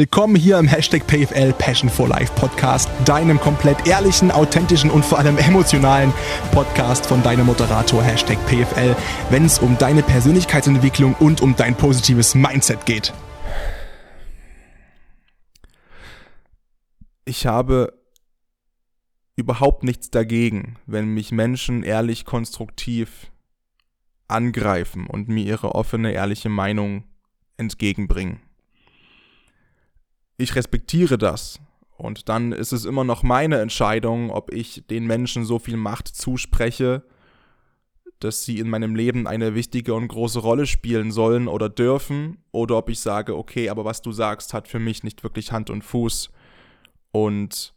Willkommen hier im Hashtag PFL Passion for Life Podcast, deinem komplett ehrlichen, authentischen und vor allem emotionalen Podcast von deinem Moderator Hashtag PFL, wenn es um deine Persönlichkeitsentwicklung und um dein positives Mindset geht. Ich habe überhaupt nichts dagegen, wenn mich Menschen ehrlich konstruktiv angreifen und mir ihre offene, ehrliche Meinung entgegenbringen ich respektiere das. Und dann ist es immer noch meine Entscheidung, ob ich den Menschen so viel Macht zuspreche, dass sie in meinem Leben eine wichtige und große Rolle spielen sollen oder dürfen, oder ob ich sage, okay, aber was du sagst, hat für mich nicht wirklich Hand und Fuß. Und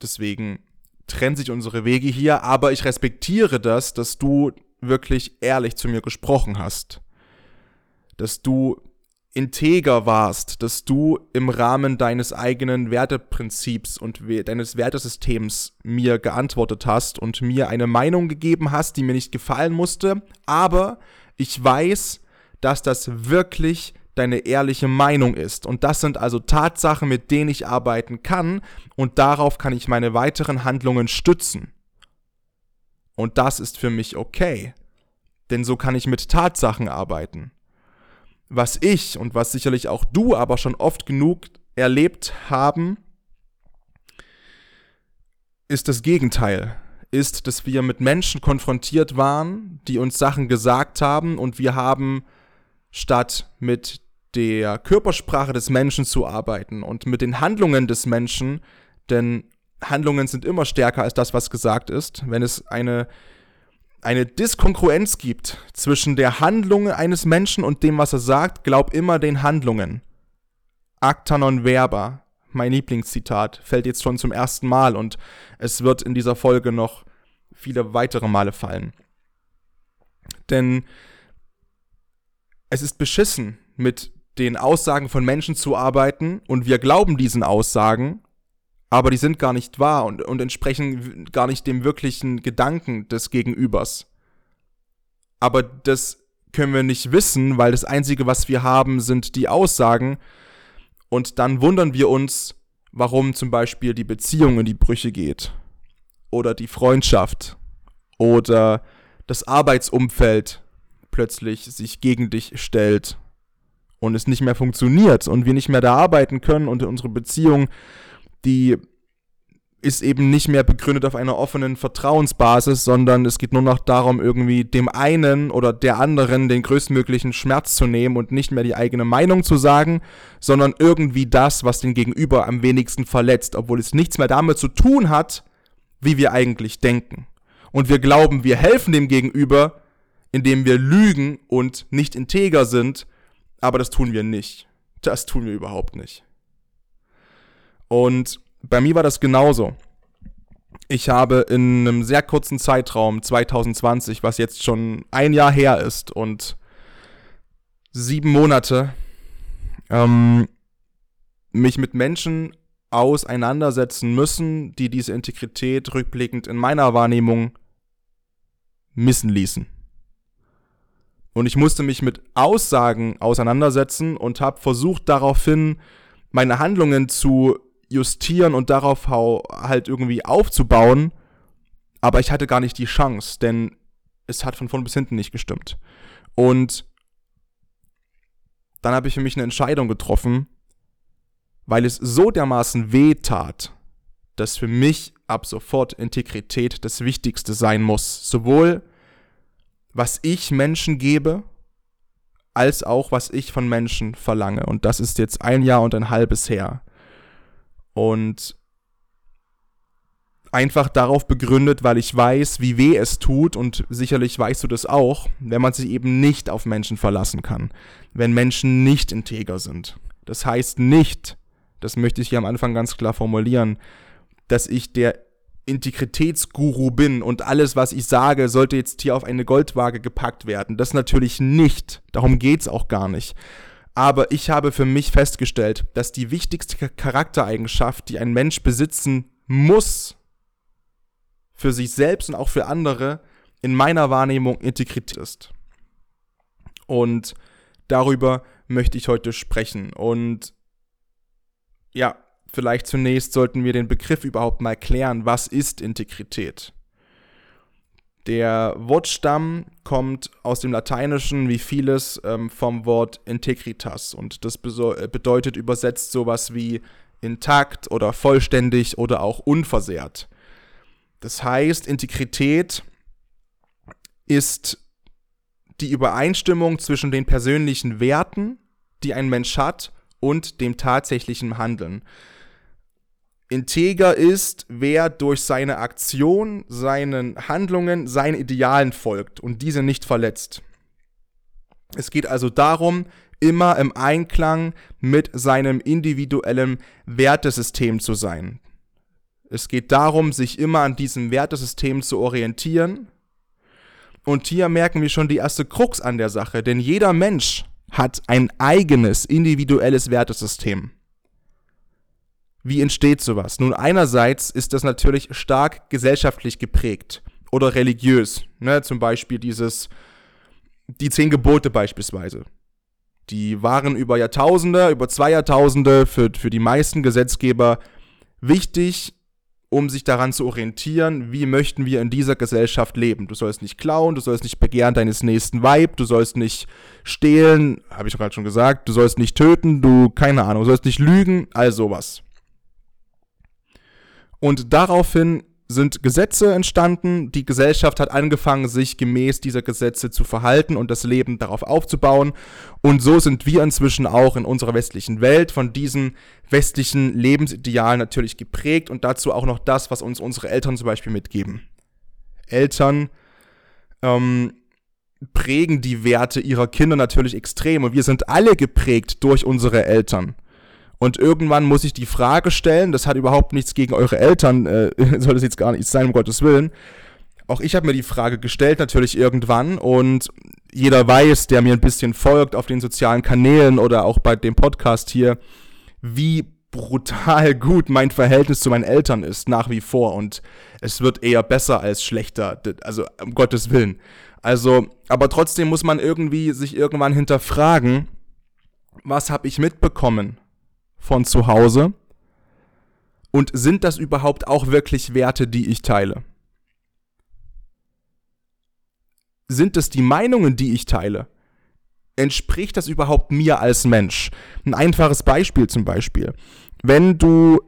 deswegen trennen sich unsere Wege hier, aber ich respektiere das, dass du wirklich ehrlich zu mir gesprochen hast. Dass du integer warst, dass du im Rahmen deines eigenen Werteprinzips und deines Wertesystems mir geantwortet hast und mir eine Meinung gegeben hast, die mir nicht gefallen musste, aber ich weiß, dass das wirklich deine ehrliche Meinung ist. Und das sind also Tatsachen, mit denen ich arbeiten kann und darauf kann ich meine weiteren Handlungen stützen. Und das ist für mich okay. Denn so kann ich mit Tatsachen arbeiten was ich und was sicherlich auch du aber schon oft genug erlebt haben, ist das Gegenteil. Ist, dass wir mit Menschen konfrontiert waren, die uns Sachen gesagt haben und wir haben statt mit der Körpersprache des Menschen zu arbeiten und mit den Handlungen des Menschen, denn Handlungen sind immer stärker als das, was gesagt ist. Wenn es eine eine Diskongruenz gibt zwischen der Handlung eines Menschen und dem, was er sagt, glaub immer den Handlungen. Acta non verba, mein Lieblingszitat, fällt jetzt schon zum ersten Mal und es wird in dieser Folge noch viele weitere Male fallen. Denn es ist beschissen, mit den Aussagen von Menschen zu arbeiten und wir glauben diesen Aussagen aber die sind gar nicht wahr und, und entsprechen gar nicht dem wirklichen Gedanken des Gegenübers. Aber das können wir nicht wissen, weil das Einzige, was wir haben, sind die Aussagen. Und dann wundern wir uns, warum zum Beispiel die Beziehung in die Brüche geht. Oder die Freundschaft. Oder das Arbeitsumfeld plötzlich sich gegen dich stellt und es nicht mehr funktioniert und wir nicht mehr da arbeiten können und unsere Beziehung die ist eben nicht mehr begründet auf einer offenen Vertrauensbasis, sondern es geht nur noch darum, irgendwie dem einen oder der anderen den größtmöglichen Schmerz zu nehmen und nicht mehr die eigene Meinung zu sagen, sondern irgendwie das, was den Gegenüber am wenigsten verletzt, obwohl es nichts mehr damit zu tun hat, wie wir eigentlich denken. Und wir glauben, wir helfen dem Gegenüber, indem wir lügen und nicht integer sind, aber das tun wir nicht. Das tun wir überhaupt nicht. Und bei mir war das genauso. Ich habe in einem sehr kurzen Zeitraum, 2020, was jetzt schon ein Jahr her ist und sieben Monate, ähm, mich mit Menschen auseinandersetzen müssen, die diese Integrität rückblickend in meiner Wahrnehmung missen ließen. Und ich musste mich mit Aussagen auseinandersetzen und habe versucht daraufhin meine Handlungen zu justieren und darauf halt irgendwie aufzubauen. Aber ich hatte gar nicht die Chance, denn es hat von vorn bis hinten nicht gestimmt. Und dann habe ich für mich eine Entscheidung getroffen, weil es so dermaßen weh tat, dass für mich ab sofort Integrität das Wichtigste sein muss. Sowohl was ich Menschen gebe, als auch was ich von Menschen verlange. Und das ist jetzt ein Jahr und ein halbes her. Und einfach darauf begründet, weil ich weiß, wie weh es tut und sicherlich weißt du das auch, wenn man sich eben nicht auf Menschen verlassen kann, wenn Menschen nicht integer sind. Das heißt nicht, das möchte ich hier am Anfang ganz klar formulieren, dass ich der Integritätsguru bin und alles, was ich sage, sollte jetzt hier auf eine Goldwaage gepackt werden. Das natürlich nicht. Darum geht's auch gar nicht. Aber ich habe für mich festgestellt, dass die wichtigste Charaktereigenschaft, die ein Mensch besitzen muss, für sich selbst und auch für andere, in meiner Wahrnehmung Integrität ist. Und darüber möchte ich heute sprechen. Und ja, vielleicht zunächst sollten wir den Begriff überhaupt mal klären. Was ist Integrität? Der Wortstamm kommt aus dem Lateinischen wie vieles ähm, vom Wort integritas und das äh, bedeutet übersetzt sowas wie intakt oder vollständig oder auch unversehrt. Das heißt, Integrität ist die Übereinstimmung zwischen den persönlichen Werten, die ein Mensch hat, und dem tatsächlichen Handeln. Integer ist, wer durch seine Aktion, seinen Handlungen, seinen Idealen folgt und diese nicht verletzt. Es geht also darum, immer im Einklang mit seinem individuellen Wertesystem zu sein. Es geht darum, sich immer an diesem Wertesystem zu orientieren. Und hier merken wir schon die erste Krux an der Sache, denn jeder Mensch hat ein eigenes individuelles Wertesystem. Wie entsteht sowas? Nun, einerseits ist das natürlich stark gesellschaftlich geprägt oder religiös. Ne? Zum Beispiel dieses, die zehn Gebote beispielsweise. Die waren über Jahrtausende, über zwei Jahrtausende für, für die meisten Gesetzgeber wichtig, um sich daran zu orientieren, wie möchten wir in dieser Gesellschaft leben. Du sollst nicht klauen, du sollst nicht begehren deines nächsten Weib, du sollst nicht stehlen, habe ich gerade schon gesagt, du sollst nicht töten, du, keine Ahnung, du sollst nicht lügen, all sowas. Und daraufhin sind Gesetze entstanden, die Gesellschaft hat angefangen, sich gemäß dieser Gesetze zu verhalten und das Leben darauf aufzubauen. Und so sind wir inzwischen auch in unserer westlichen Welt von diesen westlichen Lebensidealen natürlich geprägt und dazu auch noch das, was uns unsere Eltern zum Beispiel mitgeben. Eltern ähm, prägen die Werte ihrer Kinder natürlich extrem und wir sind alle geprägt durch unsere Eltern. Und irgendwann muss ich die Frage stellen, das hat überhaupt nichts gegen eure Eltern, äh, soll das jetzt gar nicht sein, um Gottes Willen. Auch ich habe mir die Frage gestellt, natürlich irgendwann. Und jeder weiß, der mir ein bisschen folgt auf den sozialen Kanälen oder auch bei dem Podcast hier, wie brutal gut mein Verhältnis zu meinen Eltern ist, nach wie vor. Und es wird eher besser als schlechter, also um Gottes Willen. Also, aber trotzdem muss man irgendwie sich irgendwann hinterfragen, was habe ich mitbekommen von zu Hause? Und sind das überhaupt auch wirklich Werte, die ich teile? Sind es die Meinungen, die ich teile? Entspricht das überhaupt mir als Mensch? Ein einfaches Beispiel zum Beispiel. Wenn du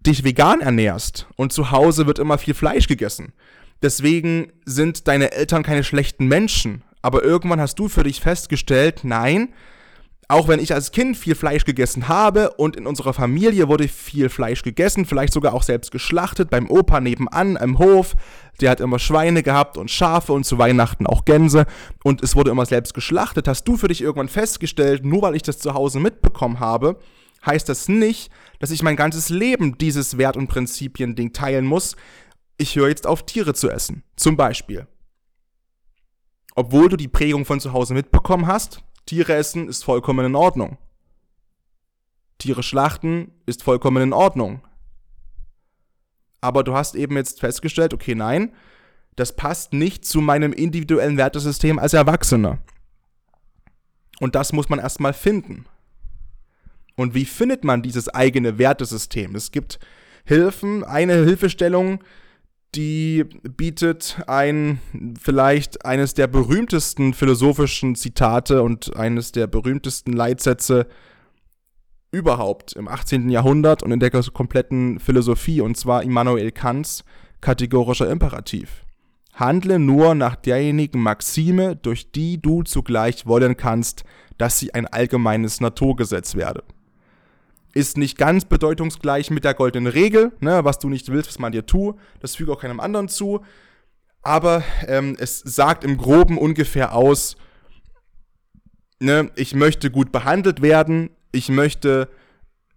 dich vegan ernährst und zu Hause wird immer viel Fleisch gegessen, deswegen sind deine Eltern keine schlechten Menschen, aber irgendwann hast du für dich festgestellt, nein, auch wenn ich als Kind viel Fleisch gegessen habe und in unserer Familie wurde viel Fleisch gegessen, vielleicht sogar auch selbst geschlachtet, beim Opa nebenan im Hof, der hat immer Schweine gehabt und Schafe und zu Weihnachten auch Gänse und es wurde immer selbst geschlachtet, hast du für dich irgendwann festgestellt, nur weil ich das zu Hause mitbekommen habe, heißt das nicht, dass ich mein ganzes Leben dieses Wert- und Prinzipien-Ding teilen muss. Ich höre jetzt auf, Tiere zu essen. Zum Beispiel. Obwohl du die Prägung von zu Hause mitbekommen hast, Tiere essen ist vollkommen in Ordnung. Tiere schlachten ist vollkommen in Ordnung. Aber du hast eben jetzt festgestellt, okay, nein, das passt nicht zu meinem individuellen Wertesystem als Erwachsener. Und das muss man erstmal finden. Und wie findet man dieses eigene Wertesystem? Es gibt Hilfen. Eine Hilfestellung die bietet ein vielleicht eines der berühmtesten philosophischen Zitate und eines der berühmtesten Leitsätze überhaupt im 18. Jahrhundert und in der kompletten Philosophie, und zwar Immanuel Kants kategorischer Imperativ. Handle nur nach derjenigen Maxime, durch die du zugleich wollen kannst, dass sie ein allgemeines Naturgesetz werde ist nicht ganz bedeutungsgleich mit der goldenen Regel, ne, was du nicht willst, was man dir tut. Das füge auch keinem anderen zu. Aber ähm, es sagt im Groben ungefähr aus, ne, ich möchte gut behandelt werden, ich möchte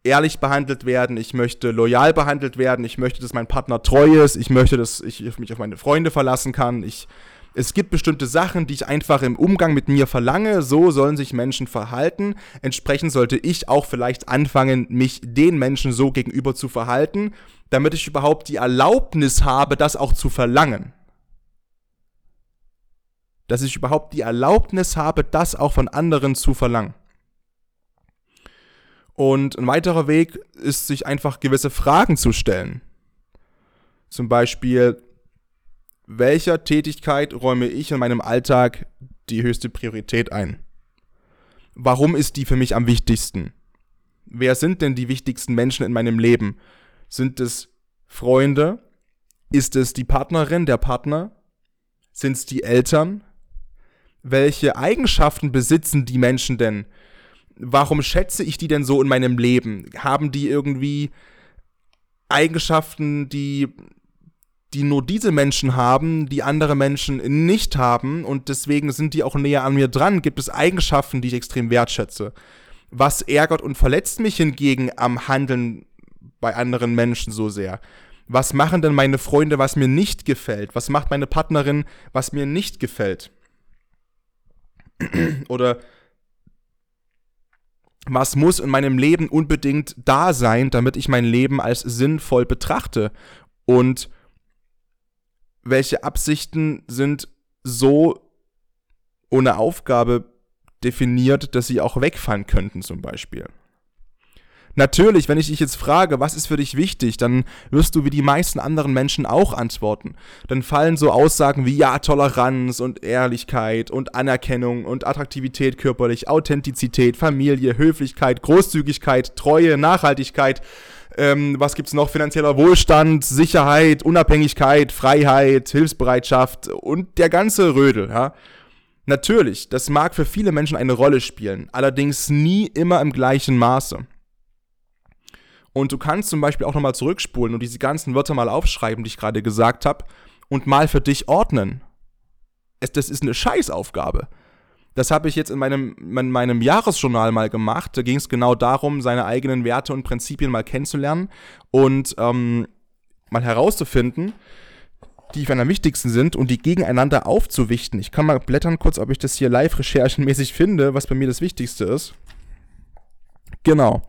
ehrlich behandelt werden, ich möchte loyal behandelt werden, ich möchte, dass mein Partner treu ist, ich möchte, dass ich mich auf meine Freunde verlassen kann, ich es gibt bestimmte Sachen, die ich einfach im Umgang mit mir verlange, so sollen sich Menschen verhalten. Entsprechend sollte ich auch vielleicht anfangen, mich den Menschen so gegenüber zu verhalten, damit ich überhaupt die Erlaubnis habe, das auch zu verlangen. Dass ich überhaupt die Erlaubnis habe, das auch von anderen zu verlangen. Und ein weiterer Weg ist, sich einfach gewisse Fragen zu stellen. Zum Beispiel, welcher Tätigkeit räume ich in meinem Alltag die höchste Priorität ein? Warum ist die für mich am wichtigsten? Wer sind denn die wichtigsten Menschen in meinem Leben? Sind es Freunde? Ist es die Partnerin, der Partner? Sind es die Eltern? Welche Eigenschaften besitzen die Menschen denn? Warum schätze ich die denn so in meinem Leben? Haben die irgendwie Eigenschaften, die die nur diese Menschen haben, die andere Menschen nicht haben und deswegen sind die auch näher an mir dran, gibt es Eigenschaften, die ich extrem wertschätze. Was ärgert und verletzt mich hingegen am Handeln bei anderen Menschen so sehr? Was machen denn meine Freunde, was mir nicht gefällt? Was macht meine Partnerin, was mir nicht gefällt? Oder was muss in meinem Leben unbedingt da sein, damit ich mein Leben als sinnvoll betrachte? Und welche Absichten sind so ohne Aufgabe definiert, dass sie auch wegfallen könnten zum Beispiel. Natürlich, wenn ich dich jetzt frage, was ist für dich wichtig, dann wirst du wie die meisten anderen Menschen auch antworten. Dann fallen so Aussagen wie ja, Toleranz und Ehrlichkeit und Anerkennung und Attraktivität körperlich, Authentizität, Familie, Höflichkeit, Großzügigkeit, Treue, Nachhaltigkeit, ähm, was gibt's noch? Finanzieller Wohlstand, Sicherheit, Unabhängigkeit, Freiheit, Hilfsbereitschaft und der ganze Rödel, ja. Natürlich, das mag für viele Menschen eine Rolle spielen, allerdings nie immer im gleichen Maße. Und du kannst zum Beispiel auch nochmal zurückspulen und diese ganzen Wörter mal aufschreiben, die ich gerade gesagt habe, und mal für dich ordnen. Es, das ist eine Scheißaufgabe. Das habe ich jetzt in meinem, in meinem Jahresjournal mal gemacht. Da ging es genau darum, seine eigenen Werte und Prinzipien mal kennenzulernen und ähm, mal herauszufinden, die für am wichtigsten sind und die gegeneinander aufzuwichten. Ich kann mal blättern kurz, ob ich das hier live recherchenmäßig finde, was bei mir das Wichtigste ist. Genau.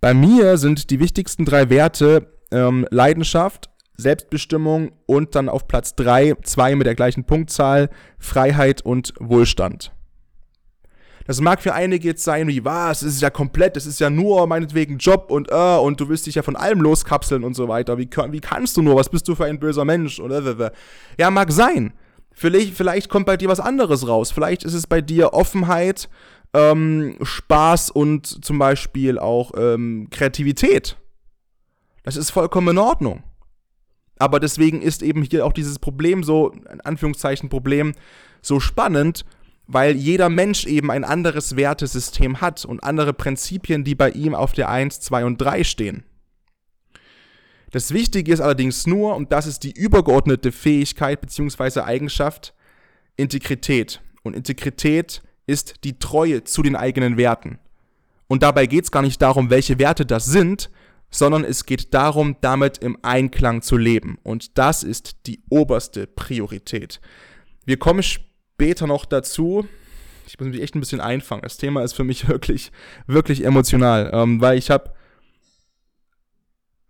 Bei mir sind die wichtigsten drei Werte ähm, Leidenschaft, Selbstbestimmung und dann auf Platz 3, zwei mit der gleichen Punktzahl, Freiheit und Wohlstand. Das mag für einige jetzt sein wie, was, das ist ja komplett, das ist ja nur meinetwegen Job und äh, und du willst dich ja von allem loskapseln und so weiter. Wie, wie kannst du nur, was bist du für ein böser Mensch? Oder, ja, mag sein. Vielleicht, vielleicht kommt bei dir was anderes raus. Vielleicht ist es bei dir Offenheit, ähm, Spaß und zum Beispiel auch ähm, Kreativität. Das ist vollkommen in Ordnung. Aber deswegen ist eben hier auch dieses Problem so, in Anführungszeichen Problem, so spannend, weil jeder Mensch eben ein anderes Wertesystem hat und andere Prinzipien, die bei ihm auf der 1, 2 und 3 stehen. Das Wichtige ist allerdings nur, und das ist die übergeordnete Fähigkeit bzw. Eigenschaft, Integrität. Und Integrität ist die Treue zu den eigenen Werten. Und dabei geht es gar nicht darum, welche Werte das sind, sondern es geht darum, damit im Einklang zu leben. Und das ist die oberste Priorität. Wir kommen später noch dazu. Ich muss mich echt ein bisschen einfangen. Das Thema ist für mich wirklich, wirklich emotional, ähm, weil ich habe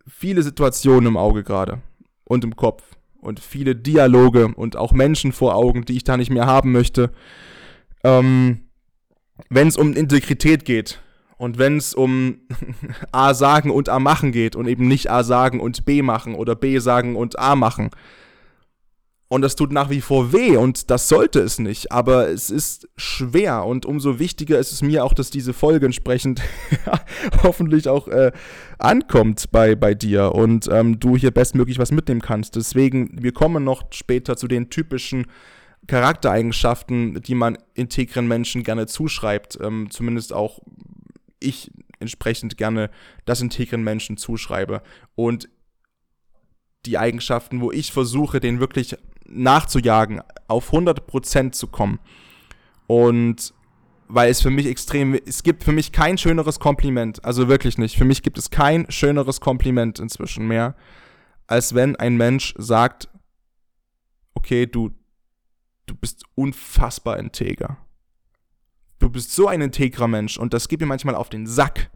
viele Situationen im Auge gerade und im Kopf und viele Dialoge und auch Menschen vor Augen, die ich da nicht mehr haben möchte. Ähm, Wenn es um Integrität geht, und wenn es um A sagen und A machen geht und eben nicht A sagen und B machen oder B sagen und A machen. Und das tut nach wie vor weh und das sollte es nicht, aber es ist schwer und umso wichtiger ist es mir auch, dass diese Folge entsprechend hoffentlich auch äh, ankommt bei, bei dir und ähm, du hier bestmöglich was mitnehmen kannst. Deswegen, wir kommen noch später zu den typischen Charaktereigenschaften, die man integren Menschen gerne zuschreibt, ähm, zumindest auch ich entsprechend gerne das integren Menschen zuschreibe. Und die Eigenschaften, wo ich versuche, den wirklich nachzujagen, auf 100% zu kommen. Und weil es für mich extrem, es gibt für mich kein schöneres Kompliment, also wirklich nicht. Für mich gibt es kein schöneres Kompliment inzwischen mehr, als wenn ein Mensch sagt, okay, du, du bist unfassbar integer du bist so ein integrer Mensch und das geht mir manchmal auf den Sack,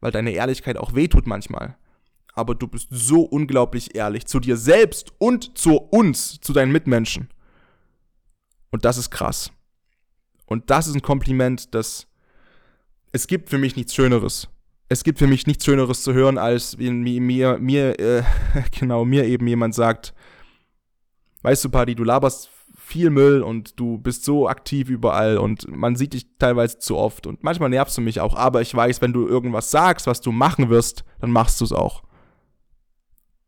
weil deine Ehrlichkeit auch wehtut manchmal. Aber du bist so unglaublich ehrlich zu dir selbst und zu uns, zu deinen Mitmenschen. Und das ist krass. Und das ist ein Kompliment, das es gibt für mich nichts Schöneres. Es gibt für mich nichts Schöneres zu hören, als wenn mir, mir, äh, genau, mir eben jemand sagt, weißt du, Paddy, du laberst viel Müll und du bist so aktiv überall und man sieht dich teilweise zu oft und manchmal nervst du mich auch, aber ich weiß, wenn du irgendwas sagst, was du machen wirst, dann machst du es auch.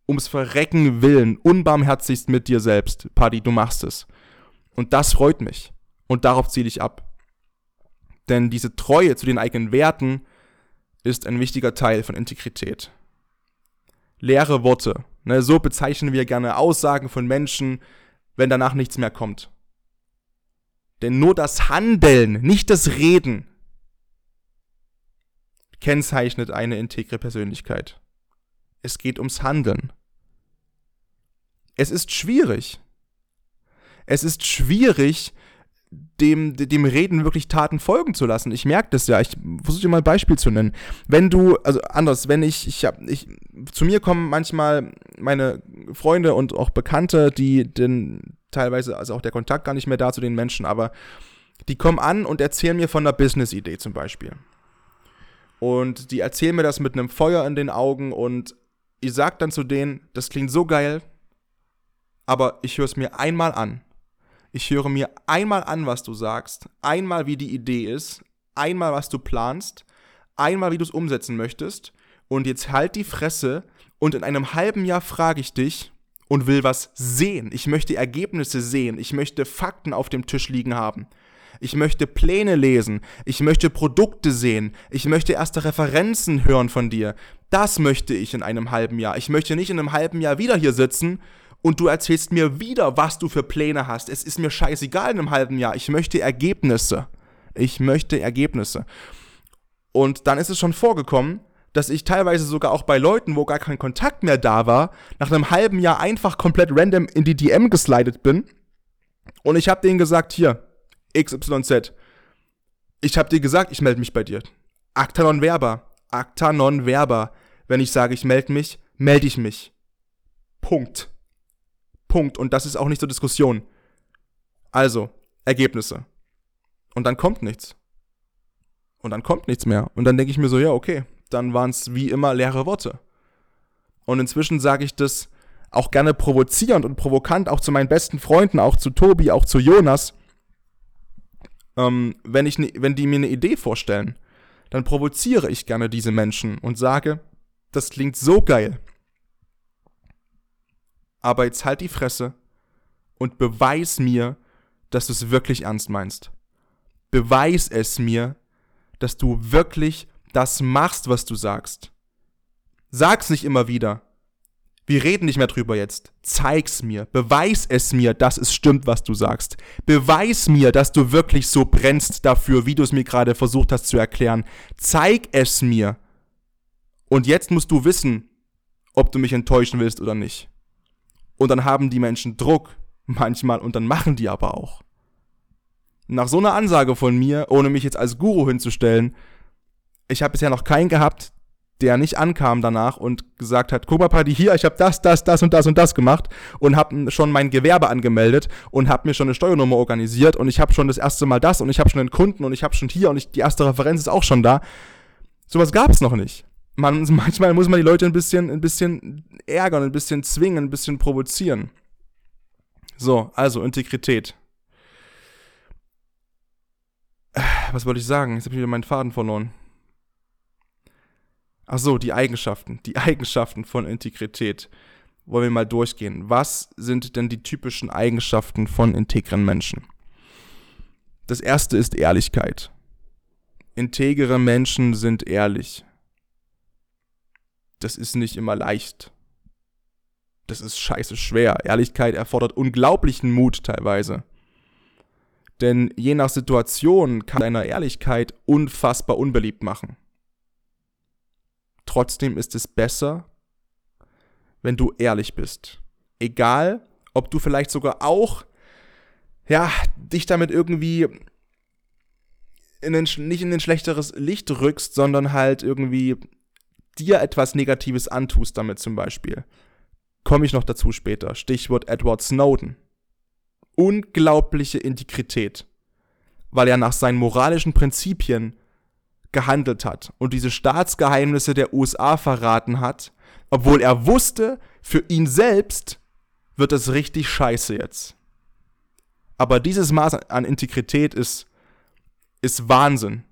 Ums Verrecken willen, unbarmherzigst mit dir selbst, Paddy, du machst es. Und das freut mich. Und darauf ziele ich ab. Denn diese Treue zu den eigenen Werten ist ein wichtiger Teil von Integrität. Leere Worte. Ne, so bezeichnen wir gerne Aussagen von Menschen, wenn danach nichts mehr kommt. Denn nur das Handeln, nicht das Reden, kennzeichnet eine integre Persönlichkeit. Es geht ums Handeln. Es ist schwierig. Es ist schwierig, dem, dem Reden wirklich Taten folgen zu lassen. Ich merke das ja. Ich versuche dir mal ein Beispiel zu nennen. Wenn du, also anders, wenn ich, ich habe, ich, zu mir kommen manchmal meine Freunde und auch Bekannte, die denn teilweise, also auch der Kontakt gar nicht mehr da zu den Menschen, aber die kommen an und erzählen mir von einer Business-Idee zum Beispiel. Und die erzählen mir das mit einem Feuer in den Augen und ich sag dann zu denen, das klingt so geil, aber ich höre es mir einmal an ich höre mir einmal an, was du sagst, einmal wie die Idee ist, einmal was du planst, einmal wie du es umsetzen möchtest und jetzt halt die Fresse und in einem halben Jahr frage ich dich und will was sehen. Ich möchte Ergebnisse sehen. Ich möchte Fakten auf dem Tisch liegen haben. Ich möchte Pläne lesen. Ich möchte Produkte sehen. Ich möchte erste Referenzen hören von dir. Das möchte ich in einem halben Jahr. Ich möchte nicht in einem halben Jahr wieder hier sitzen und du erzählst mir wieder, was du für Pläne hast. Es ist mir scheißegal in einem halben Jahr. Ich möchte Ergebnisse. Ich möchte Ergebnisse. Und dann ist es schon vorgekommen, dass ich teilweise sogar auch bei Leuten, wo gar kein Kontakt mehr da war, nach einem halben Jahr einfach komplett random in die DM geslidet bin. Und ich habe denen gesagt, hier, XYZ. Ich habe dir gesagt, ich melde mich bei dir. Acta non verba. Acta non verba. Wenn ich sage, ich melde mich, melde ich mich. Punkt. Punkt. Und das ist auch nicht zur Diskussion. Also, Ergebnisse. Und dann kommt nichts. Und dann kommt nichts mehr. Und dann denke ich mir so, ja, okay, dann waren es wie immer leere Worte. Und inzwischen sage ich das auch gerne provozierend und provokant, auch zu meinen besten Freunden, auch zu Tobi, auch zu Jonas. Ähm, wenn, ich, ne, wenn die mir eine Idee vorstellen, dann provoziere ich gerne diese Menschen und sage, das klingt so geil aber jetzt halt die Fresse und beweis mir, dass du es wirklich ernst meinst. Beweis es mir, dass du wirklich das machst, was du sagst. Sag's nicht immer wieder. Wir reden nicht mehr drüber jetzt. Zeig's mir. Beweis es mir, dass es stimmt, was du sagst. Beweis mir, dass du wirklich so brennst dafür, wie du es mir gerade versucht hast zu erklären. Zeig es mir. Und jetzt musst du wissen, ob du mich enttäuschen willst oder nicht. Und dann haben die Menschen Druck manchmal und dann machen die aber auch. Nach so einer Ansage von mir, ohne mich jetzt als Guru hinzustellen, ich habe bisher noch keinen gehabt, der nicht ankam danach und gesagt hat, guck mal Party hier, ich habe das, das, das und das und das gemacht und habe schon mein Gewerbe angemeldet und habe mir schon eine Steuernummer organisiert und ich habe schon das erste Mal das und ich habe schon einen Kunden und ich habe schon hier und ich, die erste Referenz ist auch schon da. Sowas gab es noch nicht man, manchmal muss man die Leute ein bisschen, ein bisschen ärgern, ein bisschen zwingen, ein bisschen provozieren. So, also Integrität. Was wollte ich sagen? Jetzt habe ich wieder meinen Faden verloren. Ach so, die Eigenschaften. Die Eigenschaften von Integrität. Wollen wir mal durchgehen. Was sind denn die typischen Eigenschaften von integren Menschen? Das erste ist Ehrlichkeit. Integere Menschen sind ehrlich das ist nicht immer leicht. Das ist scheiße schwer. Ehrlichkeit erfordert unglaublichen Mut teilweise. Denn je nach Situation kann deine Ehrlichkeit unfassbar unbeliebt machen. Trotzdem ist es besser, wenn du ehrlich bist. Egal, ob du vielleicht sogar auch, ja, dich damit irgendwie in ein, nicht in ein schlechteres Licht rückst, sondern halt irgendwie dir etwas Negatives antust damit zum Beispiel. Komme ich noch dazu später. Stichwort Edward Snowden. Unglaubliche Integrität. Weil er nach seinen moralischen Prinzipien gehandelt hat und diese Staatsgeheimnisse der USA verraten hat, obwohl er wusste, für ihn selbst wird es richtig scheiße jetzt. Aber dieses Maß an Integrität ist, ist Wahnsinn.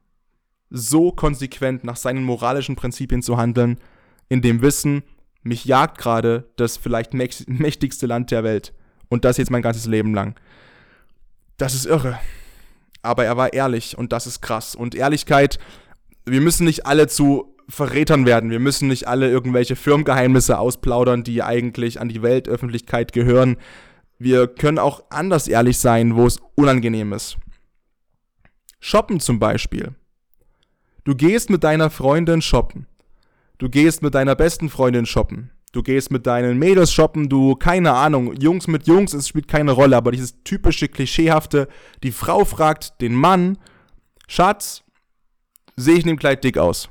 So konsequent nach seinen moralischen Prinzipien zu handeln, in dem Wissen, mich jagt gerade das vielleicht mächtigste Land der Welt. Und das jetzt mein ganzes Leben lang. Das ist irre. Aber er war ehrlich und das ist krass. Und Ehrlichkeit, wir müssen nicht alle zu Verrätern werden. Wir müssen nicht alle irgendwelche Firmengeheimnisse ausplaudern, die eigentlich an die Weltöffentlichkeit gehören. Wir können auch anders ehrlich sein, wo es unangenehm ist. Shoppen zum Beispiel. Du gehst mit deiner Freundin shoppen. Du gehst mit deiner besten Freundin shoppen. Du gehst mit deinen Mädels shoppen, du, keine Ahnung, Jungs mit Jungs, es spielt keine Rolle, aber dieses typische, klischeehafte, die Frau fragt den Mann, Schatz, sehe ich in dem Kleid dick aus?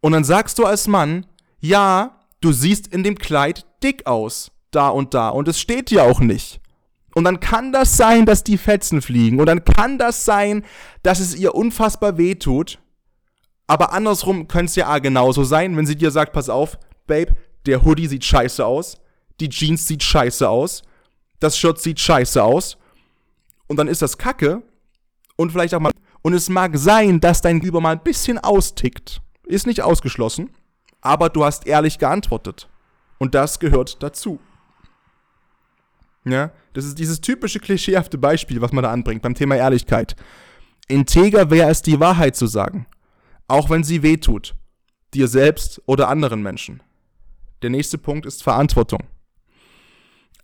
Und dann sagst du als Mann, ja, du siehst in dem Kleid dick aus da und da und es steht dir auch nicht. Und dann kann das sein, dass die Fetzen fliegen und dann kann das sein, dass es ihr unfassbar weh tut. Aber andersrum könnte es ja genauso sein, wenn sie dir sagt, pass auf, Babe, der Hoodie sieht scheiße aus, die Jeans sieht scheiße aus, das Shirt sieht scheiße aus. Und dann ist das Kacke und vielleicht auch mal und es mag sein, dass dein Gegenüber mal ein bisschen austickt. Ist nicht ausgeschlossen, aber du hast ehrlich geantwortet. Und das gehört dazu. Ja, das ist dieses typische klischeehafte Beispiel, was man da anbringt beim Thema Ehrlichkeit. Integer wäre es, die Wahrheit zu sagen, auch wenn sie weh tut, dir selbst oder anderen Menschen. Der nächste Punkt ist Verantwortung.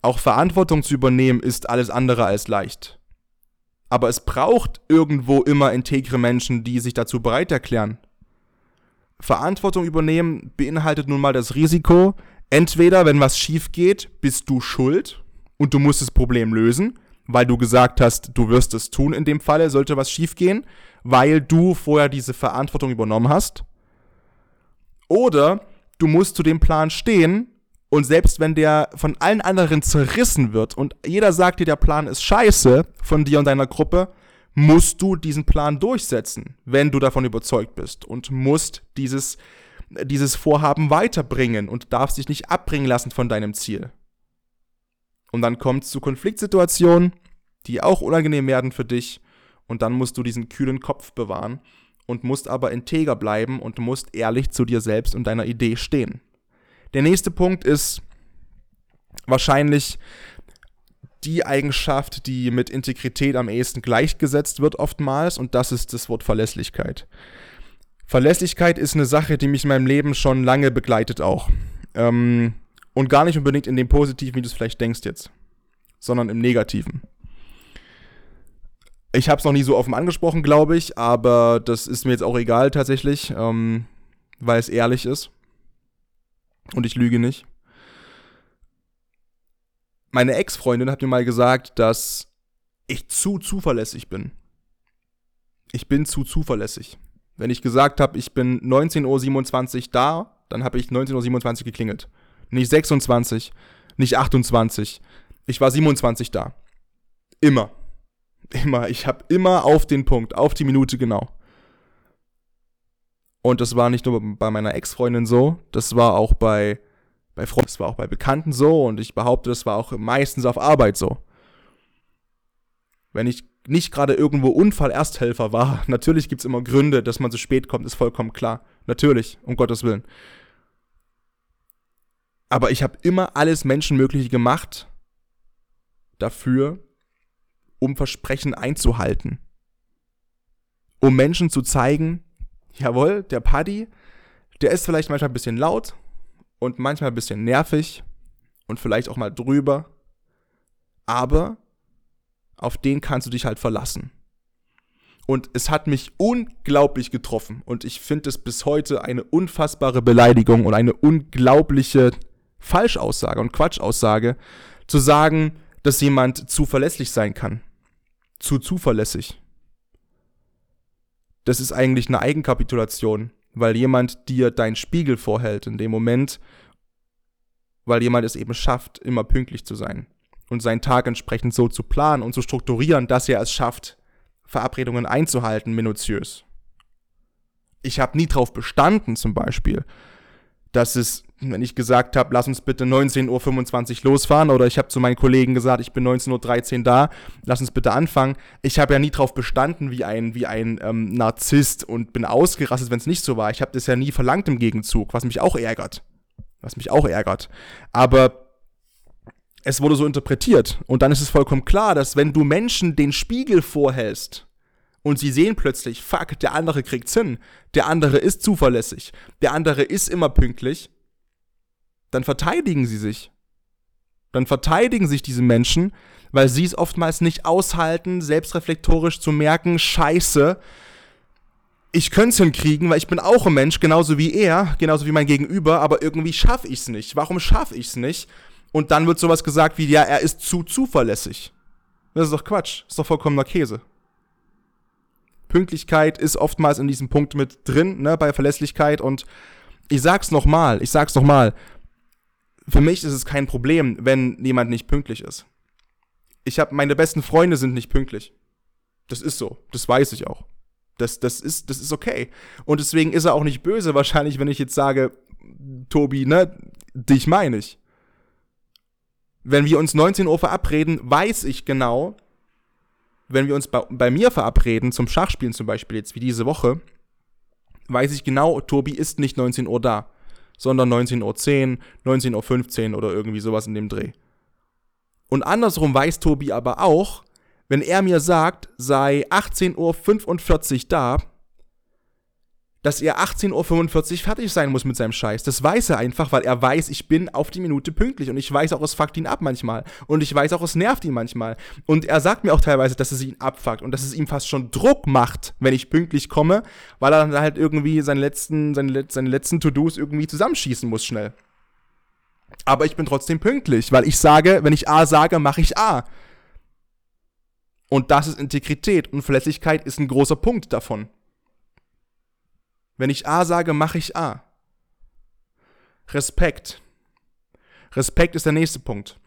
Auch Verantwortung zu übernehmen ist alles andere als leicht. Aber es braucht irgendwo immer integre Menschen, die sich dazu bereit erklären. Verantwortung übernehmen beinhaltet nun mal das Risiko, entweder wenn was schief geht, bist du schuld und du musst das Problem lösen, weil du gesagt hast, du wirst es tun in dem Falle, sollte was schiefgehen, weil du vorher diese Verantwortung übernommen hast. Oder du musst zu dem Plan stehen und selbst wenn der von allen anderen zerrissen wird und jeder sagt dir, der Plan ist scheiße von dir und deiner Gruppe, musst du diesen Plan durchsetzen, wenn du davon überzeugt bist und musst dieses, dieses Vorhaben weiterbringen und darfst dich nicht abbringen lassen von deinem Ziel. Und dann kommt es zu Konfliktsituationen, die auch unangenehm werden für dich. Und dann musst du diesen kühlen Kopf bewahren und musst aber integer bleiben und musst ehrlich zu dir selbst und deiner Idee stehen. Der nächste Punkt ist wahrscheinlich die Eigenschaft, die mit Integrität am ehesten gleichgesetzt wird oftmals, und das ist das Wort Verlässlichkeit. Verlässlichkeit ist eine Sache, die mich in meinem Leben schon lange begleitet auch. Ähm, und gar nicht unbedingt in dem Positiven, wie du es vielleicht denkst jetzt, sondern im Negativen. Ich habe es noch nie so offen angesprochen, glaube ich, aber das ist mir jetzt auch egal tatsächlich, ähm, weil es ehrlich ist. Und ich lüge nicht. Meine Ex-Freundin hat mir mal gesagt, dass ich zu zuverlässig bin. Ich bin zu zuverlässig. Wenn ich gesagt habe, ich bin 19.27 Uhr da, dann habe ich 19.27 Uhr geklingelt nicht 26, nicht 28. Ich war 27 da. Immer. Immer. Ich habe immer auf den Punkt, auf die Minute genau. Und das war nicht nur bei meiner Ex-Freundin so, das war auch bei, bei Freunden, das war auch bei Bekannten so und ich behaupte, das war auch meistens auf Arbeit so. Wenn ich nicht gerade irgendwo Unfallersthelfer war, natürlich gibt es immer Gründe, dass man so spät kommt, ist vollkommen klar. Natürlich, um Gottes Willen. Aber ich habe immer alles Menschenmögliche gemacht dafür, um Versprechen einzuhalten. Um Menschen zu zeigen, jawohl, der Paddy, der ist vielleicht manchmal ein bisschen laut und manchmal ein bisschen nervig und vielleicht auch mal drüber, aber auf den kannst du dich halt verlassen. Und es hat mich unglaublich getroffen und ich finde es bis heute eine unfassbare Beleidigung und eine unglaubliche Falschaussage und Quatschaussage, zu sagen, dass jemand zuverlässig sein kann. Zu zuverlässig. Das ist eigentlich eine Eigenkapitulation, weil jemand dir deinen Spiegel vorhält in dem Moment, weil jemand es eben schafft, immer pünktlich zu sein und seinen Tag entsprechend so zu planen und zu strukturieren, dass er es schafft, Verabredungen einzuhalten, minutiös. Ich habe nie drauf bestanden, zum Beispiel, dass es, wenn ich gesagt habe, lass uns bitte 19.25 Uhr losfahren, oder ich habe zu meinen Kollegen gesagt, ich bin 19.13 Uhr da, lass uns bitte anfangen. Ich habe ja nie drauf bestanden wie ein, wie ein ähm, Narzisst und bin ausgerastet, wenn es nicht so war. Ich habe das ja nie verlangt im Gegenzug, was mich auch ärgert. Was mich auch ärgert. Aber es wurde so interpretiert. Und dann ist es vollkommen klar, dass wenn du Menschen den Spiegel vorhältst und sie sehen plötzlich, fuck, der andere kriegt's hin, der andere ist zuverlässig, der andere ist immer pünktlich, dann verteidigen sie sich. Dann verteidigen sich diese Menschen, weil sie es oftmals nicht aushalten, selbstreflektorisch zu merken, scheiße, ich könnte es hinkriegen, weil ich bin auch ein Mensch, genauso wie er, genauso wie mein Gegenüber, aber irgendwie schaffe ich es nicht. Warum schaffe ich es nicht? Und dann wird sowas gesagt wie, ja, er ist zu zuverlässig. Das ist doch Quatsch. Das ist doch vollkommener Käse. Pünktlichkeit ist oftmals in diesem Punkt mit drin, ne, bei Verlässlichkeit. Und ich sag's nochmal, ich sag's nochmal. Für mich ist es kein Problem, wenn jemand nicht pünktlich ist. Ich habe meine besten Freunde sind nicht pünktlich. Das ist so. Das weiß ich auch. Das, das, ist, das ist okay. Und deswegen ist er auch nicht böse, wahrscheinlich, wenn ich jetzt sage, Tobi, ne, dich meine ich wenn wir uns 19 Uhr verabreden, weiß ich genau, wenn wir uns bei, bei, mir verabreden, zum Schachspielen zum Beispiel jetzt, wie diese Woche, weiß ich genau, Tobi ist nicht 19 Uhr da, sondern 19.10 Uhr, 19.15 Uhr oder irgendwie sowas in dem Dreh. Und andersrum weiß Tobi aber auch, wenn er mir sagt, sei 18.45 Uhr da, dass er 18.45 Uhr fertig sein muss mit seinem Scheiß. Das weiß er einfach, weil er weiß, ich bin auf die Minute pünktlich. Und ich weiß auch, es fuckt ihn ab manchmal. Und ich weiß auch, es nervt ihn manchmal. Und er sagt mir auch teilweise, dass es ihn abfuckt und dass es ihm fast schon Druck macht, wenn ich pünktlich komme, weil er dann halt irgendwie seine letzten, seine, seine letzten To-Dos irgendwie zusammenschießen muss schnell. Aber ich bin trotzdem pünktlich, weil ich sage, wenn ich A sage, mache ich A. Und das ist Integrität und Verlässlichkeit ist ein großer Punkt davon. Wenn ich A sage, mache ich A. Respekt. Respekt ist der nächste Punkt.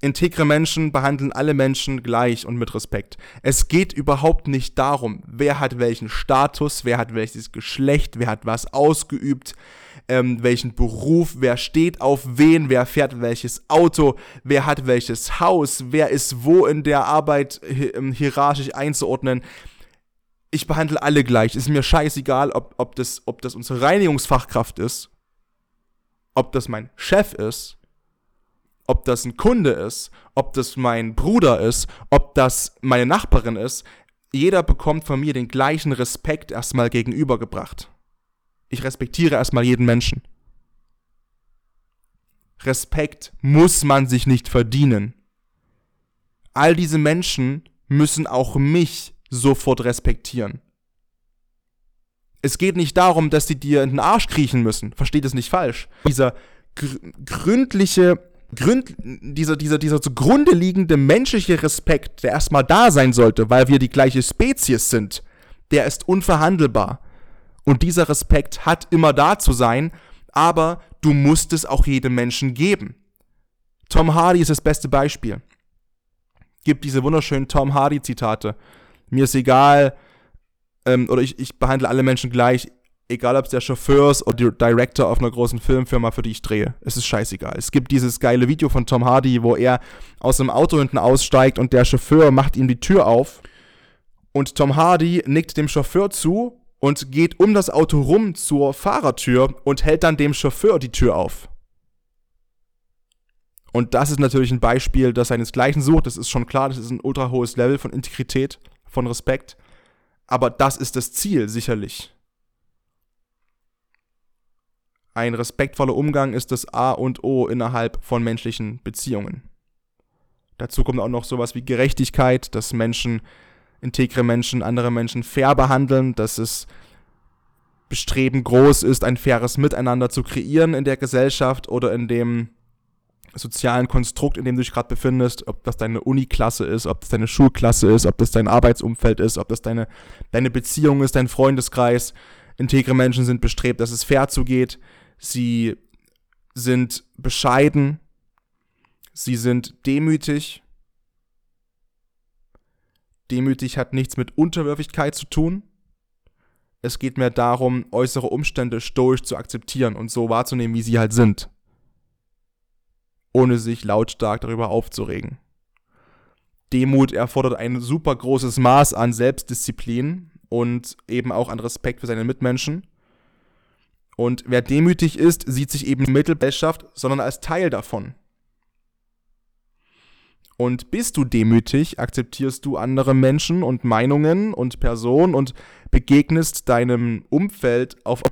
Integre Menschen behandeln alle Menschen gleich und mit Respekt. Es geht überhaupt nicht darum, wer hat welchen Status, wer hat welches Geschlecht, wer hat was ausgeübt, ähm, welchen Beruf, wer steht auf wen, wer fährt welches Auto, wer hat welches Haus, wer ist wo in der Arbeit ähm, hierarchisch einzuordnen ich behandle alle gleich. Ist mir scheißegal, ob, ob, das, ob das unsere Reinigungsfachkraft ist, ob das mein Chef ist, ob das ein Kunde ist, ob das mein Bruder ist, ob das meine Nachbarin ist. Jeder bekommt von mir den gleichen Respekt erstmal gegenübergebracht. Ich respektiere erstmal jeden Menschen. Respekt muss man sich nicht verdienen. All diese Menschen müssen auch mich sofort respektieren. Es geht nicht darum, dass sie dir in den Arsch kriechen müssen. Versteht es nicht falsch. Dieser gr gründliche, gründ, dieser, dieser, dieser zugrunde liegende menschliche Respekt, der erstmal da sein sollte, weil wir die gleiche Spezies sind, der ist unverhandelbar. Und dieser Respekt hat immer da zu sein, aber du musst es auch jedem Menschen geben. Tom Hardy ist das beste Beispiel. Gibt diese wunderschönen Tom Hardy Zitate mir ist egal, ähm, oder ich, ich behandle alle Menschen gleich, egal ob es der Chauffeur ist oder der Director auf einer großen Filmfirma, für die ich drehe. Es ist scheißegal. Es gibt dieses geile Video von Tom Hardy, wo er aus einem Auto hinten aussteigt und der Chauffeur macht ihm die Tür auf. Und Tom Hardy nickt dem Chauffeur zu und geht um das Auto rum zur Fahrertür und hält dann dem Chauffeur die Tür auf. Und das ist natürlich ein Beispiel, das seinesgleichen sucht. Das ist schon klar, das ist ein ultra hohes Level von Integrität von Respekt. Aber das ist das Ziel sicherlich. Ein respektvoller Umgang ist das A und O innerhalb von menschlichen Beziehungen. Dazu kommt auch noch sowas wie Gerechtigkeit, dass Menschen, integre Menschen, andere Menschen fair behandeln, dass es Bestreben groß ist, ein faires Miteinander zu kreieren in der Gesellschaft oder in dem sozialen Konstrukt, in dem du dich gerade befindest, ob das deine Uniklasse ist, ob das deine Schulklasse ist, ob das dein Arbeitsumfeld ist, ob das deine, deine Beziehung ist, dein Freundeskreis. Integre Menschen sind bestrebt, dass es fair zugeht. Sie sind bescheiden. Sie sind demütig. Demütig hat nichts mit Unterwürfigkeit zu tun. Es geht mehr darum, äußere Umstände stoisch zu akzeptieren und so wahrzunehmen, wie sie halt sind. Ohne sich lautstark darüber aufzuregen. Demut erfordert ein super großes Maß an Selbstdisziplin und eben auch an Respekt für seine Mitmenschen. Und wer demütig ist, sieht sich eben nicht Mittelgesellschaft, sondern als Teil davon. Und bist du demütig, akzeptierst du andere Menschen und Meinungen und Personen und begegnest deinem Umfeld auf.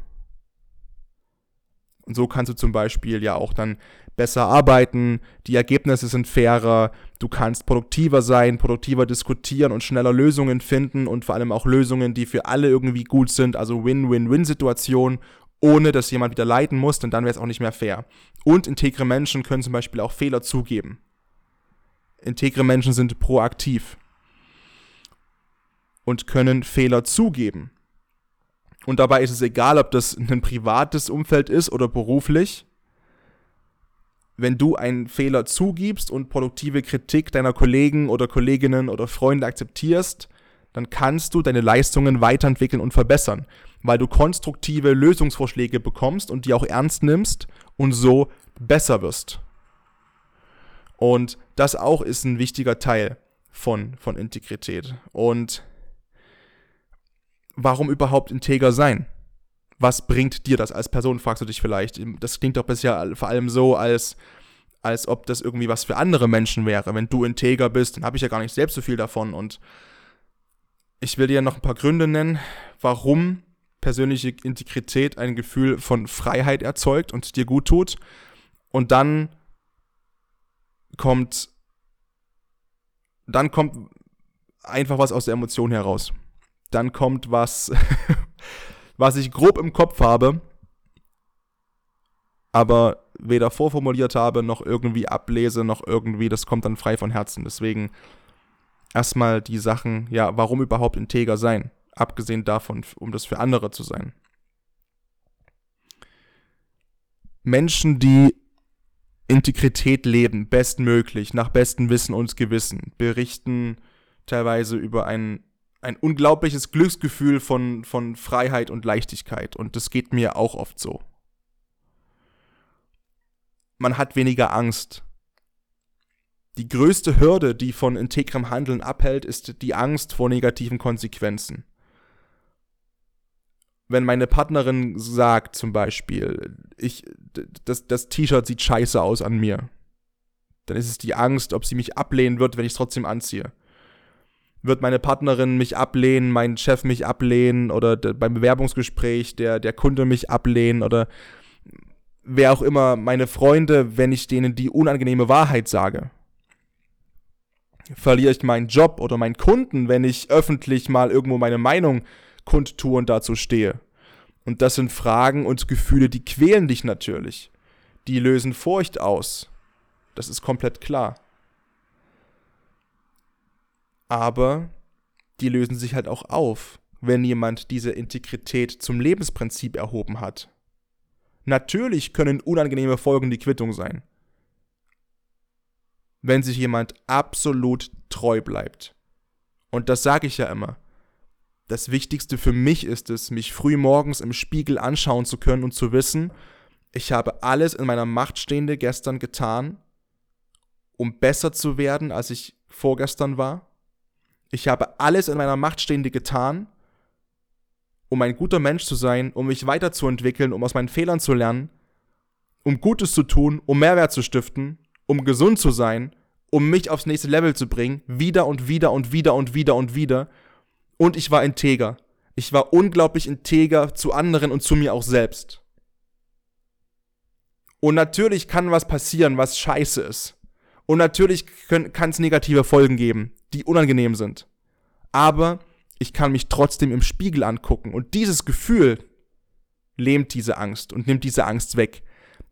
Und so kannst du zum Beispiel ja auch dann besser arbeiten, die Ergebnisse sind fairer, du kannst produktiver sein, produktiver diskutieren und schneller Lösungen finden und vor allem auch Lösungen, die für alle irgendwie gut sind, also Win-Win-Win-Situation, ohne dass jemand wieder leiden muss, denn dann wäre es auch nicht mehr fair. Und integre Menschen können zum Beispiel auch Fehler zugeben. Integre Menschen sind proaktiv und können Fehler zugeben. Und dabei ist es egal, ob das ein privates Umfeld ist oder beruflich. Wenn du einen Fehler zugibst und produktive Kritik deiner Kollegen oder Kolleginnen oder Freunde akzeptierst, dann kannst du deine Leistungen weiterentwickeln und verbessern, weil du konstruktive Lösungsvorschläge bekommst und die auch ernst nimmst und so besser wirst. Und das auch ist ein wichtiger Teil von, von Integrität. Und warum überhaupt integer sein? Was bringt dir das als Person, fragst du dich vielleicht. Das klingt doch bisher vor allem so, als, als ob das irgendwie was für andere Menschen wäre. Wenn du integer bist, dann habe ich ja gar nicht selbst so viel davon. Und ich will dir noch ein paar Gründe nennen, warum persönliche Integrität ein Gefühl von Freiheit erzeugt und dir gut tut. Und dann kommt, dann kommt einfach was aus der Emotion heraus. Dann kommt was, was ich grob im Kopf habe, aber weder vorformuliert habe, noch irgendwie ablese, noch irgendwie, das kommt dann frei von Herzen. Deswegen erstmal die Sachen, ja, warum überhaupt integer sein? Abgesehen davon, um das für andere zu sein. Menschen, die Integrität leben, bestmöglich, nach bestem Wissen und Gewissen, berichten teilweise über ein, ein unglaubliches Glücksgefühl von, von Freiheit und Leichtigkeit. Und das geht mir auch oft so. Man hat weniger Angst. Die größte Hürde, die von integrem Handeln abhält, ist die Angst vor negativen Konsequenzen wenn meine Partnerin sagt zum Beispiel, ich, das, das T-Shirt sieht scheiße aus an mir, dann ist es die Angst, ob sie mich ablehnen wird, wenn ich es trotzdem anziehe. Wird meine Partnerin mich ablehnen, mein Chef mich ablehnen oder beim Bewerbungsgespräch der, der Kunde mich ablehnen oder wer auch immer, meine Freunde, wenn ich denen die unangenehme Wahrheit sage? Verliere ich meinen Job oder meinen Kunden, wenn ich öffentlich mal irgendwo meine Meinung kundtue und dazu stehe. Und das sind Fragen und Gefühle, die quälen dich natürlich. Die lösen Furcht aus. Das ist komplett klar. Aber die lösen sich halt auch auf, wenn jemand diese Integrität zum Lebensprinzip erhoben hat. Natürlich können unangenehme Folgen die Quittung sein. Wenn sich jemand absolut treu bleibt. Und das sage ich ja immer das Wichtigste für mich ist es, mich früh morgens im Spiegel anschauen zu können und zu wissen, ich habe alles in meiner Macht Stehende gestern getan, um besser zu werden, als ich vorgestern war. Ich habe alles in meiner Macht Stehende getan, um ein guter Mensch zu sein, um mich weiterzuentwickeln, um aus meinen Fehlern zu lernen, um Gutes zu tun, um Mehrwert zu stiften, um gesund zu sein, um mich aufs nächste Level zu bringen, wieder und wieder und wieder und wieder und wieder. Und ich war integer. Ich war unglaublich integer zu anderen und zu mir auch selbst. Und natürlich kann was passieren, was scheiße ist. Und natürlich kann es negative Folgen geben, die unangenehm sind. Aber ich kann mich trotzdem im Spiegel angucken. Und dieses Gefühl lähmt diese Angst und nimmt diese Angst weg.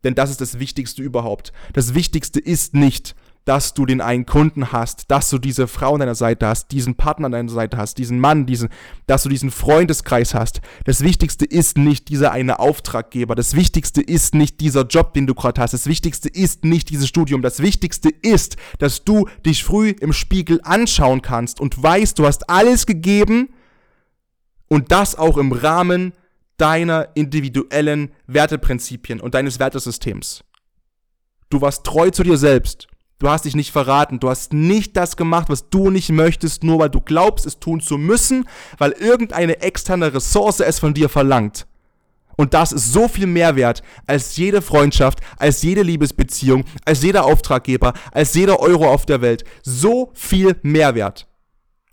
Denn das ist das Wichtigste überhaupt. Das Wichtigste ist nicht, dass du den einen Kunden hast, dass du diese Frau an deiner Seite hast, diesen Partner an deiner Seite hast, diesen Mann, diesen, dass du diesen Freundeskreis hast. Das Wichtigste ist nicht dieser eine Auftraggeber. Das Wichtigste ist nicht dieser Job, den du gerade hast. Das Wichtigste ist nicht dieses Studium. Das Wichtigste ist, dass du dich früh im Spiegel anschauen kannst und weißt, du hast alles gegeben, Und das auch im Rahmen deiner individuellen Werteprinzipien und deines Wertesystems. Du warst treu zu dir selbst. Du hast dich nicht verraten. Du hast nicht das gemacht, was du nicht möchtest, nur weil du glaubst, es tun zu müssen, weil irgendeine externe Ressource es von dir verlangt. Und das ist so viel mehr wert als jede Freundschaft, als jede Liebesbeziehung, als jeder Auftraggeber, als jeder Euro auf der Welt. So viel Mehrwert.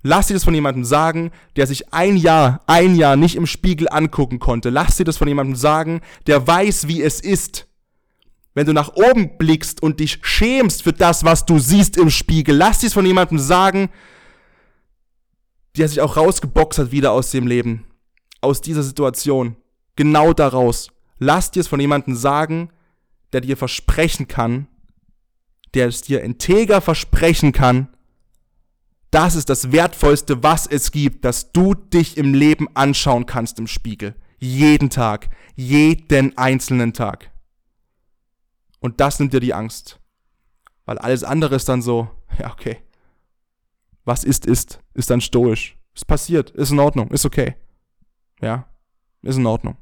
Lass dir das von jemandem sagen, der sich ein Jahr, ein Jahr nicht im Spiegel angucken konnte. Lass dir das von jemandem sagen, der weiß, wie es ist. Wenn du nach oben blickst und dich schämst für das, was du siehst im Spiegel, lass dir das von jemandem sagen, der sich auch rausgeboxt hat wieder aus dem Leben. Aus dieser Situation. Genau daraus. Lass dir es von jemandem sagen, der dir versprechen kann, der es dir integer versprechen kann, das ist das Wertvollste, was es gibt, dass du dich im Leben anschauen kannst im Spiegel. Jeden Tag. Jeden einzelnen Tag. Und das nimmt dir die Angst. Weil alles andere ist dann so, ja, okay. Was ist, ist, ist dann stoisch. Ist passiert, ist in Ordnung, ist okay. Ja, ist in Ordnung.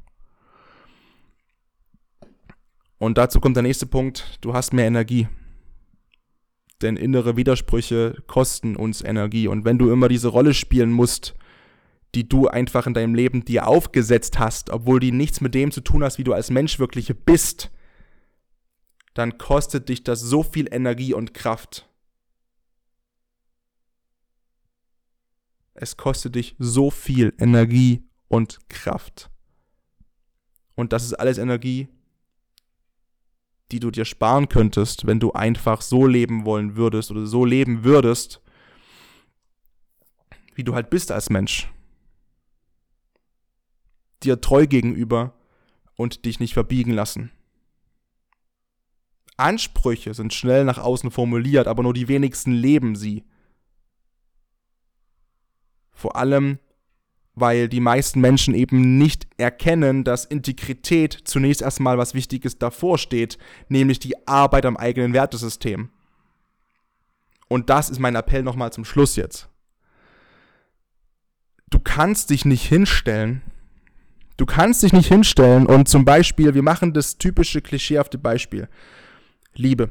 Und dazu kommt der nächste Punkt, du hast mehr Energie denn innere Widersprüche kosten uns Energie. Und wenn du immer diese Rolle spielen musst, die du einfach in deinem Leben dir aufgesetzt hast, obwohl die nichts mit dem zu tun hast, wie du als Mensch wirklich bist, dann kostet dich das so viel Energie und Kraft. Es kostet dich so viel Energie und Kraft. Und das ist alles Energie, die du dir sparen könntest, wenn du einfach so leben wollen würdest oder so leben würdest, wie du halt bist als Mensch. Dir treu gegenüber und dich nicht verbiegen lassen. Ansprüche sind schnell nach außen formuliert, aber nur die wenigsten leben sie. Vor allem weil die meisten Menschen eben nicht erkennen, dass Integrität zunächst erstmal was Wichtiges davor steht, nämlich die Arbeit am eigenen Wertesystem. Und das ist mein Appell nochmal zum Schluss jetzt. Du kannst dich nicht hinstellen. Du kannst dich nicht hinstellen und zum Beispiel, wir machen das typische klischeehafte Beispiel. Liebe.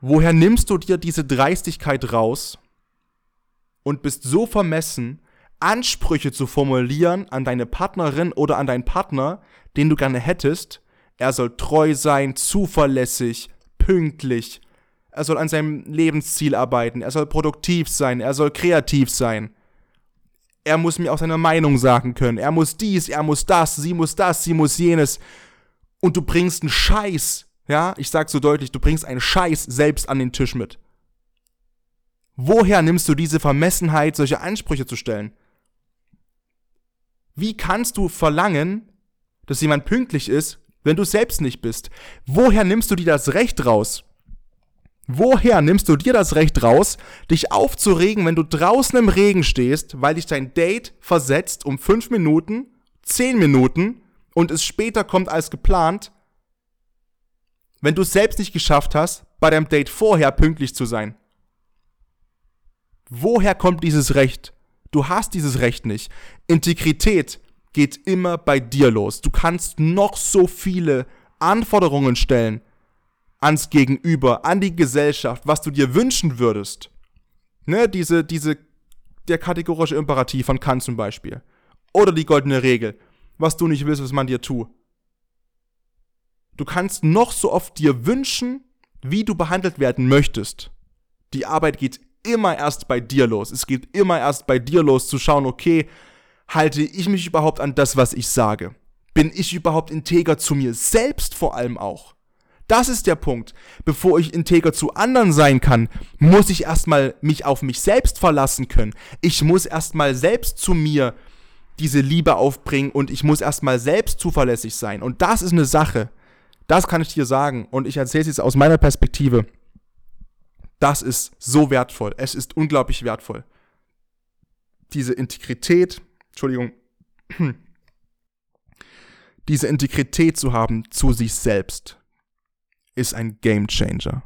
Woher nimmst du dir diese Dreistigkeit raus, und bist so vermessen, Ansprüche zu formulieren an deine Partnerin oder an deinen Partner, den du gerne hättest. Er soll treu sein, zuverlässig, pünktlich. Er soll an seinem Lebensziel arbeiten. Er soll produktiv sein. Er soll kreativ sein. Er muss mir auch seine Meinung sagen können. Er muss dies, er muss das, sie muss das, sie muss jenes. Und du bringst einen Scheiß, ja, ich sag so deutlich, du bringst einen Scheiß selbst an den Tisch mit. Woher nimmst du diese Vermessenheit, solche Ansprüche zu stellen? Wie kannst du verlangen, dass jemand pünktlich ist, wenn du selbst nicht bist? Woher nimmst du dir das Recht raus? Woher nimmst du dir das Recht raus, dich aufzuregen, wenn du draußen im Regen stehst, weil dich dein Date versetzt um fünf Minuten, zehn Minuten und es später kommt als geplant, wenn du es selbst nicht geschafft hast, bei deinem Date vorher pünktlich zu sein? Woher kommt dieses Recht? Du hast dieses Recht nicht. Integrität geht immer bei dir los. Du kannst noch so viele Anforderungen stellen ans Gegenüber, an die Gesellschaft, was du dir wünschen würdest. Ne, diese, diese, der kategorische Imperativ von Kant zum Beispiel. Oder die goldene Regel. Was du nicht willst, was man dir tut. Du kannst noch so oft dir wünschen, wie du behandelt werden möchtest. Die Arbeit geht immer erst bei dir los. Es geht immer erst bei dir los zu schauen, okay, halte ich mich überhaupt an das, was ich sage? Bin ich überhaupt integer zu mir selbst vor allem auch? Das ist der Punkt. Bevor ich integer zu anderen sein kann, muss ich erstmal mich auf mich selbst verlassen können. Ich muss erstmal selbst zu mir diese Liebe aufbringen und ich muss erstmal selbst zuverlässig sein. Und das ist eine Sache. Das kann ich dir sagen. Und ich erzähle es jetzt aus meiner Perspektive. Das ist so wertvoll. Es ist unglaublich wertvoll. Diese Integrität, Entschuldigung, diese Integrität zu haben zu sich selbst, ist ein Game Changer.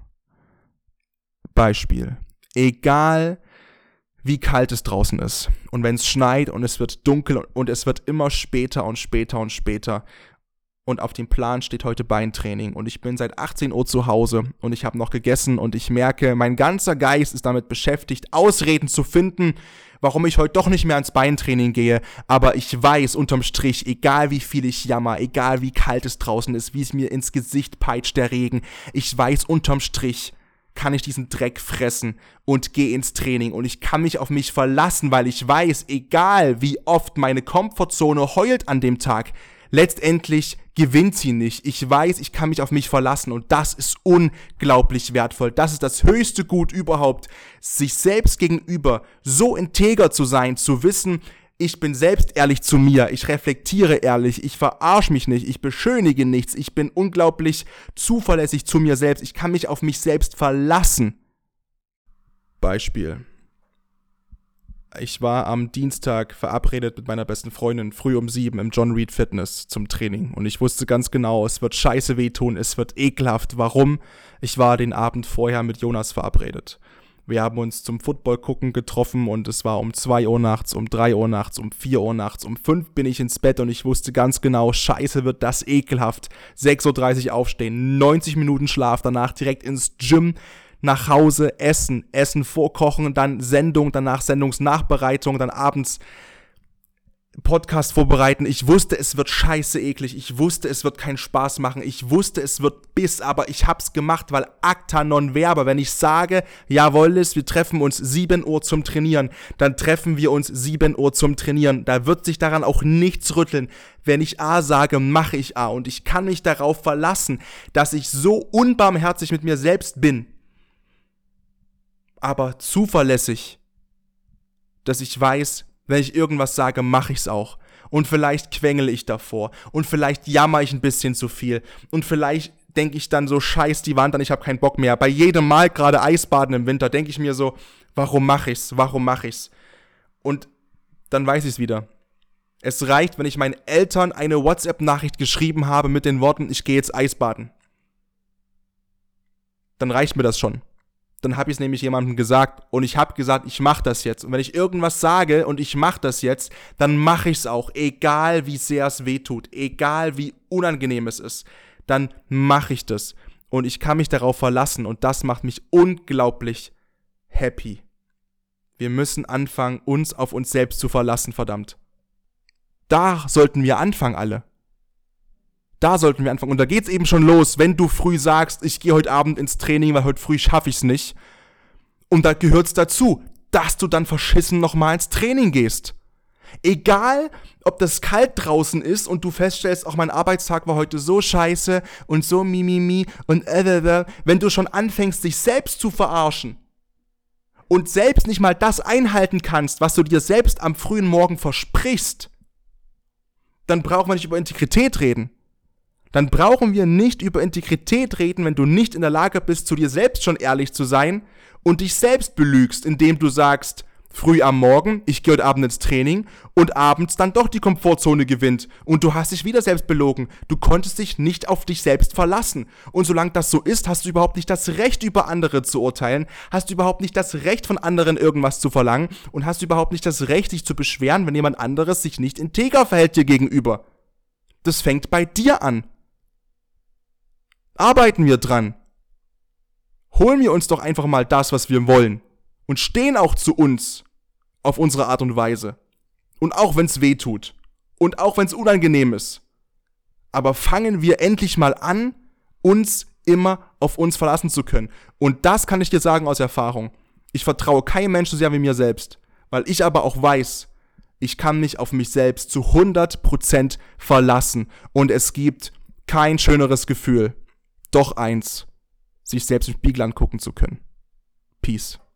Beispiel. Egal wie kalt es draußen ist. Und wenn es schneit und es wird dunkel und es wird immer später und später und später. Und auf dem Plan steht heute Beintraining. Und ich bin seit 18 Uhr zu Hause und ich habe noch gegessen und ich merke, mein ganzer Geist ist damit beschäftigt, Ausreden zu finden, warum ich heute doch nicht mehr ans Beintraining gehe. Aber ich weiß unterm Strich, egal wie viel ich jammer, egal wie kalt es draußen ist, wie es mir ins Gesicht peitscht der Regen, ich weiß unterm Strich, kann ich diesen Dreck fressen und gehe ins Training und ich kann mich auf mich verlassen, weil ich weiß, egal wie oft meine Komfortzone heult an dem Tag, letztendlich gewinnt sie nicht. Ich weiß, ich kann mich auf mich verlassen und das ist unglaublich wertvoll. Das ist das höchste Gut überhaupt, sich selbst gegenüber so integer zu sein, zu wissen, ich bin selbst ehrlich zu mir, ich reflektiere ehrlich, ich verarsche mich nicht, ich beschönige nichts, ich bin unglaublich zuverlässig zu mir selbst, ich kann mich auf mich selbst verlassen. Beispiel. Ich war am Dienstag verabredet mit meiner besten Freundin früh um sieben im John Reed Fitness zum Training und ich wusste ganz genau, es wird scheiße wehtun, es wird ekelhaft. Warum? Ich war den Abend vorher mit Jonas verabredet. Wir haben uns zum Football gucken getroffen und es war um 2 Uhr nachts, um 3 Uhr nachts, um 4 Uhr nachts, um 5 bin ich ins Bett und ich wusste ganz genau, scheiße wird das ekelhaft. 6.30 Uhr aufstehen, 90 Minuten Schlaf, danach direkt ins Gym, nach Hause, essen, Essen vorkochen, dann Sendung, danach Sendungsnachbereitung, dann abends Podcast vorbereiten. Ich wusste, es wird scheiße eklig. Ich wusste, es wird keinen Spaß machen. Ich wusste, es wird Biss, aber ich hab's gemacht, weil acta non verba. Wenn ich sage, jawohl, wir treffen uns 7 Uhr zum Trainieren, dann treffen wir uns 7 Uhr zum Trainieren. Da wird sich daran auch nichts rütteln. Wenn ich A sage, mache ich A. Und ich kann mich darauf verlassen, dass ich so unbarmherzig mit mir selbst bin. Aber zuverlässig, dass ich weiß, wenn ich irgendwas sage, mache ich's auch. Und vielleicht quengel ich davor. Und vielleicht jammer ich ein bisschen zu viel. Und vielleicht denke ich dann so, scheiß die Wand an, ich habe keinen Bock mehr. Bei jedem Mal, gerade Eisbaden im Winter, denke ich mir so, warum mache ich's? Warum mache ich's? Und dann weiß ich's wieder. Es reicht, wenn ich meinen Eltern eine WhatsApp-Nachricht geschrieben habe mit den Worten, ich gehe jetzt Eisbaden. Dann reicht mir das schon dann habe ich es nämlich jemandem gesagt und ich habe gesagt, ich mache das jetzt. Und wenn ich irgendwas sage und ich mache das jetzt, dann mache ich es auch, egal wie sehr es weh tut, egal wie unangenehm es ist, dann mache ich das. Und ich kann mich darauf verlassen und das macht mich unglaublich happy. Wir müssen anfangen, uns auf uns selbst zu verlassen, verdammt. Da sollten wir anfangen, alle. Da sollten wir anfangen. Und da geht's eben schon los, wenn du früh sagst, ich gehe heute Abend ins Training, weil heute früh schaffe ich's nicht. Und da gehört's dazu, dass du dann verschissen nochmal ins Training gehst. Egal, ob das kalt draußen ist und du feststellst, auch mein Arbeitstag war heute so scheiße und so mimimi und äh, äh, äh, wenn du schon anfängst, dich selbst zu verarschen und selbst nicht mal das einhalten kannst, was du dir selbst am frühen Morgen versprichst, dann brauchen wir nicht über Integrität reden dann brauchen wir nicht über Integrität reden, wenn du nicht in der Lage bist, zu dir selbst schon ehrlich zu sein und dich selbst belügst, indem du sagst, früh am Morgen, ich gehe heute Abend ins Training und abends dann doch die Komfortzone gewinnt und du hast dich wieder selbst belogen. Du konntest dich nicht auf dich selbst verlassen. Und solange das so ist, hast du überhaupt nicht das Recht, über andere zu urteilen, hast du überhaupt nicht das Recht, von anderen irgendwas zu verlangen und hast du überhaupt nicht das Recht, dich zu beschweren, wenn jemand anderes sich nicht integer verhält dir gegenüber. Das fängt bei dir an. Arbeiten wir dran. Holen wir uns doch einfach mal das, was wir wollen. Und stehen auch zu uns auf unsere Art und Weise. Und auch wenn es weh tut. Und auch wenn es unangenehm ist. Aber fangen wir endlich mal an, uns immer auf uns verlassen zu können. Und das kann ich dir sagen aus Erfahrung. Ich vertraue keinem Menschen so sehr wie mir selbst. Weil ich aber auch weiß, ich kann mich auf mich selbst zu 100% verlassen. Und es gibt kein schöneres Gefühl, doch eins, sich selbst im Spiegel angucken zu können. Peace.